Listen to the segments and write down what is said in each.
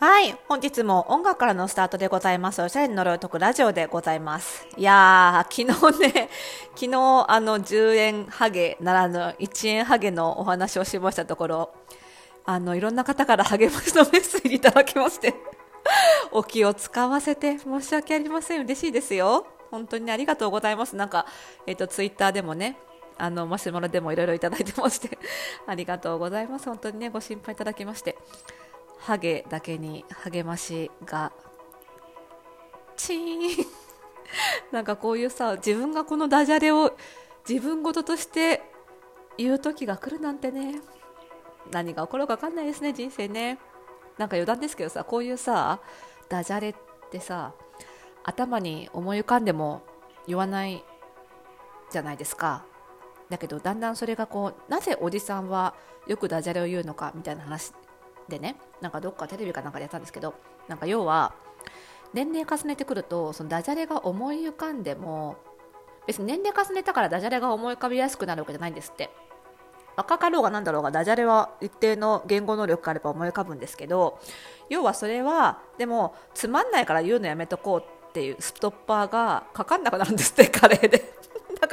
はい。本日も音楽からのスタートでございます。おしゃれに呪いを解くラジオでございます。いやー、昨日ね、昨日あの10円ハゲならぬ1円ハゲのお話をしましたところ、あの、いろんな方から励ましのメッセージいただきまして、お気を使わせて申し訳ありません。嬉しいですよ。本当にありがとうございます。なんか、えっ、と、ツイッターでもね、あの、マシュマロでもいろいろいただいてまして、ありがとうございます。本当にね、ご心配いただきまして。ハゲだけに励ましがチーン。なんかこういうさ自分がこのダジャレを自分事として言う時が来るなんてね。何が起こるか分かんないですね人生ね。なんか余談ですけどさこういうさダジャレってさ頭に思い浮かんでも言わないじゃないですか。だけどだんだんそれがこうなぜおじさんはよくダジャレを言うのかみたいな話でねなんかどっかテレビかなんかでやったんですけどなんか要は年齢重ねてくるとそのダジャレが思い浮かんでも別に年齢重ねたからダジャレが思い浮かびやすくなるわけじゃないんですって。若かろうがなんだろうがダジャレは一定の言語能力があれば思い浮かぶんですけど要はそれはでもつまんないから言うのやめとこうっていうストッパーがかかんなくなるんですってカレーで。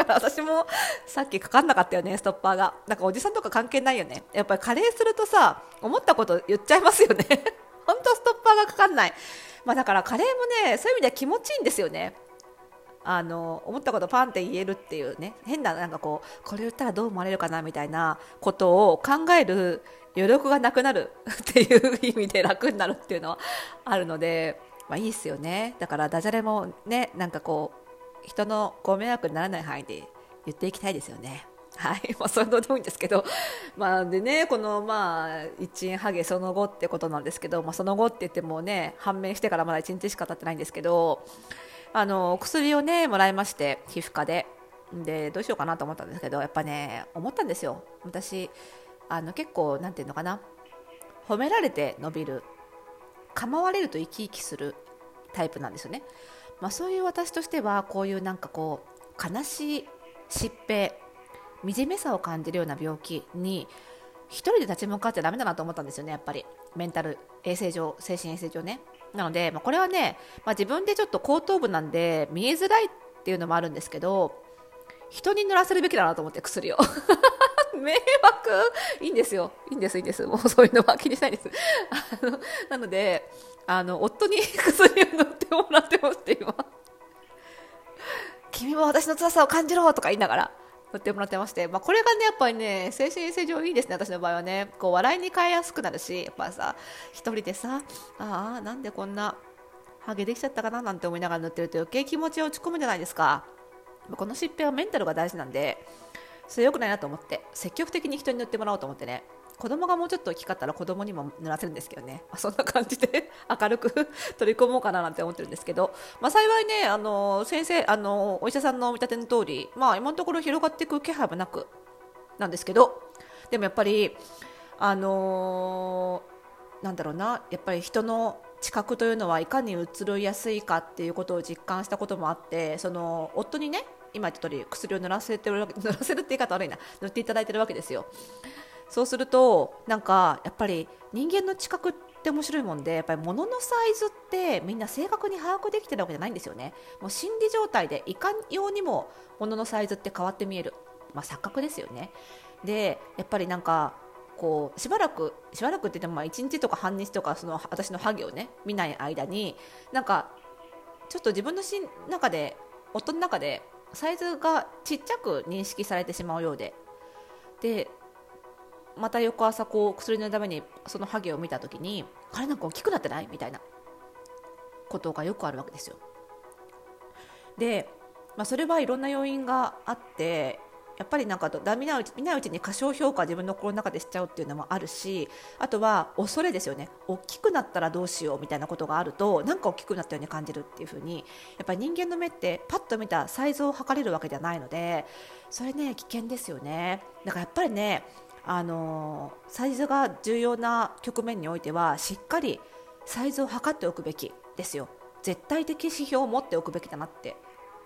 から私もさっきかかんなかったよねストッパーが。だかおじさんとか関係ないよね。やっぱりカレーするとさ思ったこと言っちゃいますよね。本当ストッパーがかかんない。まあだからカレーもねそういう意味では気持ちいいんですよね。あの思ったことパンって言えるっていうね。変ななんかこうこれ言ったらどう思われるかなみたいなことを考える余力がなくなる。っていう意味で楽になるっていうのはあるので、まあ、いいですよね。だからダジャレもねなんかこう人のご迷惑にならない範囲で言っていきたいですよね。はい、まあ、それどうでもいいんですけど、まあ、でね、この、まあ、1円ハゲその後ってことなんですけど、まあ、その後って言ってもね、判明してからまだ1日しか経ってないんですけど、あの、薬をね、もらいまして、皮膚科で。で、どうしようかなと思ったんですけど、やっぱね、思ったんですよ。私、あの、結構、なんていうのかな、褒められて伸びる、構われると生き生きするタイプなんですよね。まあ、そういう私としてはこういうなんかこう悲しい疾病惨めさを感じるような病気に一人で立ち向かってダメだなと思ったんですよねやっぱり。メンタル衛生上精神衛生上ね。なので、まあ、これはね、まあ、自分でちょっと後頭部なんで見えづらいっていうのもあるんですけど人に塗らせるべきだなと思って薬を。迷惑？いいんですよ。いいんですいいんです。もうそういうのは気にしないです。あのなのであの夫に薬を塗ってもらってますって今。君も私の辛さを感じろとか言いながら塗ってもらってまして、まあ、これがねやっぱりね精神衛生上いいですね私の場合はね。こう笑いに変えやすくなるしやっぱさ一人でさああなんでこんなハゲできちゃったかななんて思いながら塗ってると余計気持ちが落ち込むじゃないですか。この疾病はメンタルが大事なんでそれ良くないなと思って積極的に人に塗ってもらおうと思ってね。子供がもうちょっと大きかったら子供にも塗らせるんですけどね、まあ、そんな感じで 明るく 取り込もうかななんて思ってるんですけど、まあ、幸いねあの先生あのお医者さんの見立ての通り、まあ、今のところ広がっていく気配もなくなんですけど。でもやっぱりあのなんだろうな。やっぱり人の知覚というのはいかに移りやすいかっていうことを実感したこともあってその夫にね今言った通り薬を塗らせてるわけ塗らせるって言い方悪いな。塗っていただいてるわけですよ。そうするとなんかやっぱり人間の知覚って面白いもんでやっぱり物のサイズってみんな正確に把握できてるわけじゃないんですよね。もう心理状態でいかんようにも物のサイズって変わって見える、まあ、錯覚ですよね。でやっぱりなんかこうしばらくしばらくって言っても1日とか半日とかその私のハゲをね見ない間になんかちょっと自分の中で夫の中でサイズがちっちゃく認識されてしまうようででまた翌朝こう薬のためにそのハゲを見た時に彼なんか大きくなってない？みたいなことがよくあるわけですよ。で、まあ、それはいろんな要因があってやっぱりなんかだ見ないうち見ないうちに過小評価自分の心の中でしちゃうっていうのもあるしあとは恐れですよね。大きくなったらどうしようみたいなことがあるとなんか大きくなったように感じるっていう風にやっぱり人間の目ってパッと見たサイズを測れるわけじゃないのでそれね危険ですよね。だからやっぱりねあのサイズが重要な局面においてはしっかりサイズを測っておくべきですよ。絶対的指標を持っておくべきだなって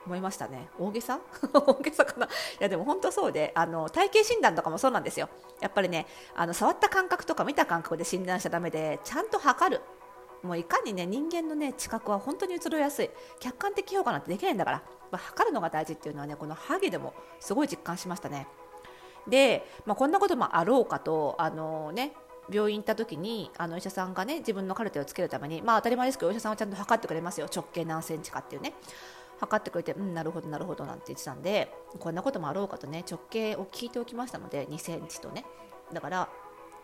思いましたね。大げさ？大げさかな？いやでも本当そうであの体型診断とかもそうなんですよ。やっぱりねあの触った感覚とか見た感覚で診断しちゃだめでちゃんと測る。もういかにね人間のね知覚は本当に移ろいやすい。客観的評価なんてできないんだから、まあ、測るのが大事っていうのはねこのハゲでもすごい実感しましたね。で、まあ、こんなこともあろうかとあのね病院行った時にあの医者さんがね自分のカルテをつけるためにまあ当たり前ですけどお医者さんはちゃんと測ってくれますよ。直径何センチかっていうね。測ってくれてうんなるほどなるほどなんて言ってたんでこんなこともあろうかとね直径を聞いておきましたので2センチとね。だから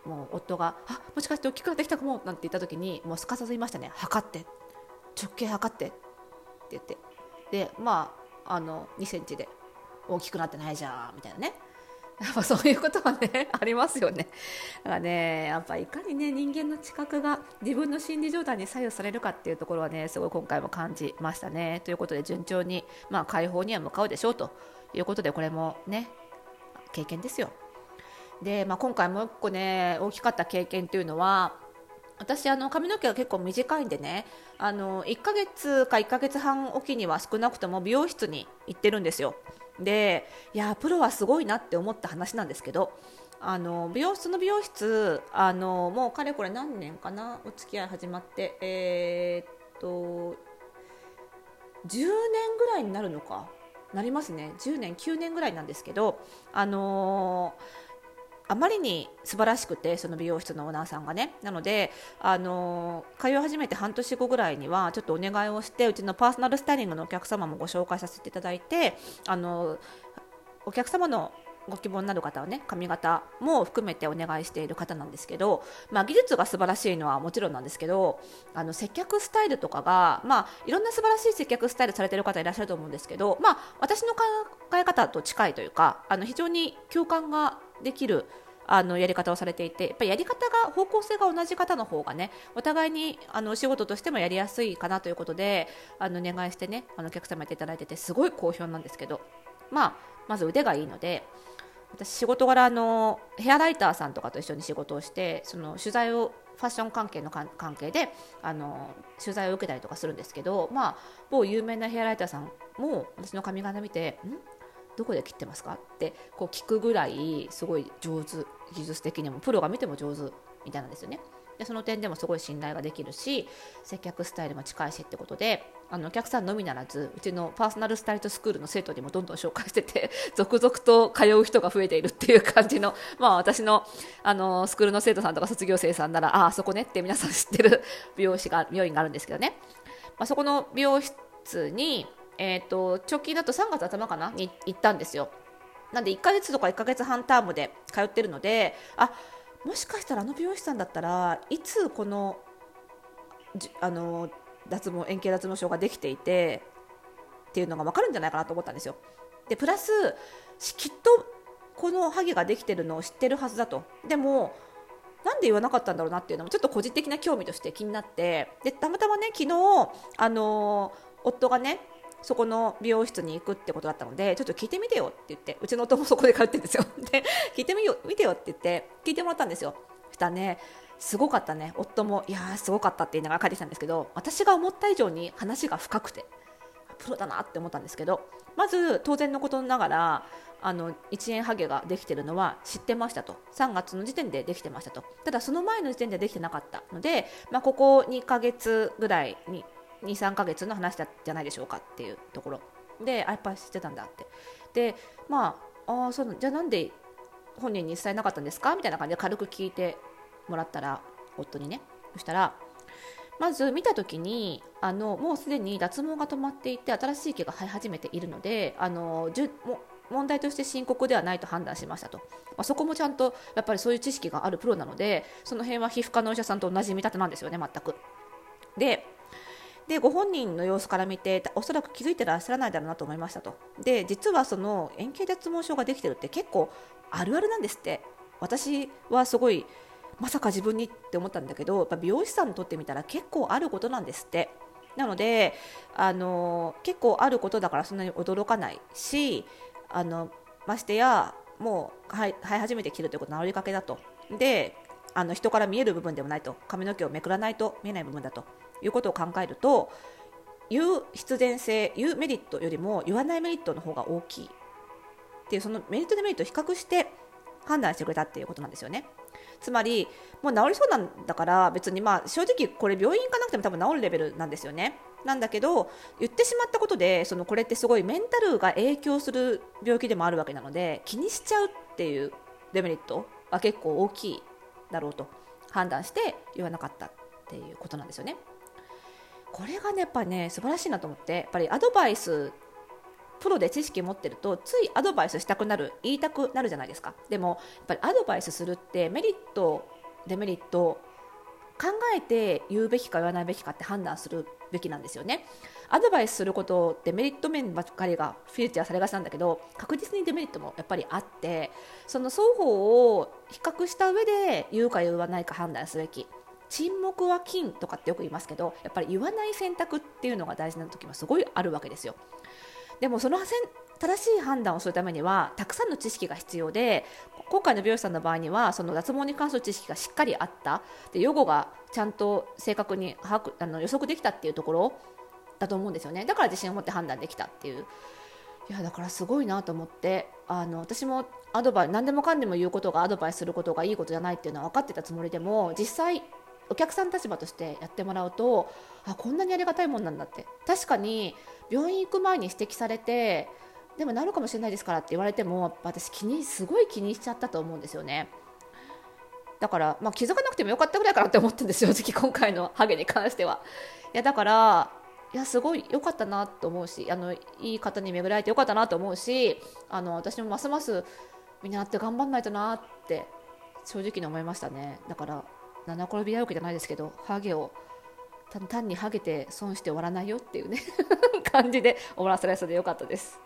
もう夫が「あもしかして大きくなってきたかも」なんて言った時にもうすかさず言いましたね「測って直径測って」って言って。でまああの2センチで大きくなってないじゃんみたいなね。やっぱそういうことはねありますよね。だからねやっぱいかにね人間の知覚が自分の心理状態に左右されるかっていうところはねすごい今回も感じましたね。ということで順調にまあ解放には向かうでしょうということでこれもね経験ですよ。で、まあ、今回もう1個ね大きかった経験というのは私あの髪の毛が結構短いんでねあの1ヶ月か1ヶ月半おきには少なくとも美容室に行ってるんですよ。でいやプロはすごいなって思った話なんですけどあの美容室の美容室あのもうかれこれ何年かなお付き合い始まってえー、っと10年ぐらいになるのかなりますね。10年9年ぐらいなんですけどあのーあまりに素晴らしくてその美容室のオーナーさんがね。なのであの通い始めて半年後ぐらいにはちょっとお願いをしてうちのパーソナルスタイリングのお客様もご紹介させていただいてあのお客様のご希望になる方はね髪型も含めてお願いしている方なんですけど、まあ、技術が素晴らしいのはもちろんなんですけどあの接客スタイルとかが、まあ、いろんな素晴らしい接客スタイルされている方いらっしゃると思うんですけど、まあ、私の考え方と近いというかあの非常に共感ができるあのやり方をされていてやっぱりやり方が方向性が同じ方の方がねお互いにあの仕事としてもやりやすいかなということであのお願いしてねあのお客様やっていただいててすごい好評なんですけど、まあ、まず腕がいいので私仕事柄のヘアライターさんとかと一緒に仕事をしてその取材をファッション関係の関係であの取材を受けたりとかするんですけど、まあ、某有名なヘアライターさんも私の髪型見てん？どこで切ってますか？ってこう聞くぐらいすごい上手技術的にもプロが見ても上手みたいなんですよね。でその点でもすごい信頼ができるし接客スタイルも近いしってことであのお客さんのみならずうちのパーソナルスタイルトスクールの生徒にもどんどん紹介してて 続々と通う人が増えているっていう感じの、まあ、私のあのスクールの生徒さんとか卒業生さんならああそこねって皆さん知ってる 美容師が美容院があるんですけどね、まあ、そこの美容室にえーと、直近だと3月頭かな？に行ったんですよ。なんで1ヶ月とか1ヶ月半タームで通ってるのであもしかしたらあの美容師さんだったらいつこのあの脱毛円形脱毛症ができていてっていうのが分かるんじゃないかなと思ったんですよ。でプラスきっとこのハゲができてるのを知ってるはずだと。でもなんで言わなかったんだろうなっていうのもちょっと個人的な興味として気になってでたまたまね昨日あの夫がねそこの美容室に行くってことだったのでちょっと聞いてみてよって言ってうちの夫もそこで通ってるんですよ。で聞いてみよ見てよって言って聞いてもらったんですよ。したねすごかったね。夫もいやーすごかったって言いながら帰ってきたんですけど私が思った以上に話が深くてプロだなって思ったんですけどまず当然のことながらあの1円ハゲができてるのは知ってましたと。3月の時点でできてましたと。ただその前の時点でできてなかったので、まあ、ここ2ヶ月ぐらいに23ヶ月の話だじゃないでしょうかっていうところ。であやっぱり知ってたんだって。でまああそうじゃあなんで本人に伝えなかったんですかみたいな感じで軽く聞いてもらったら夫にね。そしたらまず見た時にあのもうすでに脱毛が止まっていて新しい毛が生え始めているのであのじゅも問題として深刻ではないと判断しましたと、まあ、そこもちゃんとやっぱりそういう知識があるプロなのでその辺は皮膚科のお医者さんと同じ見立てなんですよね全く。ででご本人の様子から見ておそらく気づいてらっしゃらないだろうなと思いましたと。で実はその円形脱毛症ができてるって結構あるあるなんですって。私はすごいまさか自分にって思ったんだけどやっぱ美容師さんにとってみたら結構あることなんですって。なのであの結構あることだからそんなに驚かないしあのましてやもう生え始めてきるということ治りかけだと。であの人から見える部分でもないと。髪の毛をめくらないと見えない部分だと。いうことを考えると言う必然性言うメリットよりも言わないメリットの方が大きいっていうそのメリットデメリットを比較して判断してくれたっていうことなんですよね。つまりもう治りそうなんだから別にまあ正直これ病院行かなくても多分治るレベルなんですよね。なんだけど言ってしまったことでそのこれってすごいメンタルが影響する病気でもあるわけなので気にしちゃうっていうデメリットは結構大きいだろうと判断して言わなかったっていうことなんですよね。これがねやっぱね素晴らしいなと思ってやっぱりアドバイスプロで知識持ってるとついアドバイスしたくなる言いたくなるじゃないですか。でもやっぱりアドバイスするってメリットデメリット考えて言うべきか言わないべきかって判断するべきなんですよね。アドバイスすることってメリット面ばっかりがフィーチャーされがちなんだけど確実にデメリットもやっぱりあってその双方を比較した上で言うか言わないか判断すべき。沈黙は金とかってよく言いますけどやっぱり言わない選択っていうのが大事な時もすごいあるわけですよ。でもその正しい判断をするためにはたくさんの知識が必要で今回の美容師さんの場合にはその脱毛に関する知識がしっかりあった。で予後がちゃんと正確に把握あの予測できたっていうところだと思うんですよね。だから自信を持って判断できたっていう。いやだからすごいなと思ってあの私もアドバイス何でもかんでも言うことがアドバイスすることがいいことじゃないっていうのは分かってたつもりでも実際お客さん立場としてやってもらうとあこんなにありがたいもんなんだって。確かに病院行く前に指摘されてでもなるかもしれないですからって言われても私気にすごい気にしちゃったと思うんですよね。だから、まあ、気づかなくてもよかったぐらいかなって思ってるんです正直 今回のハゲに関しては。いやだからいやすごい良かったなと思うしあのいい方に巡られてよかったなと思うしあの私もますますみんなって頑張んないとなって正直に思いましたね。だから七転び八起きじゃないですけどハゲを単にハゲて損して終わらないよっていうね 感じで終わらせられそうでよかったです。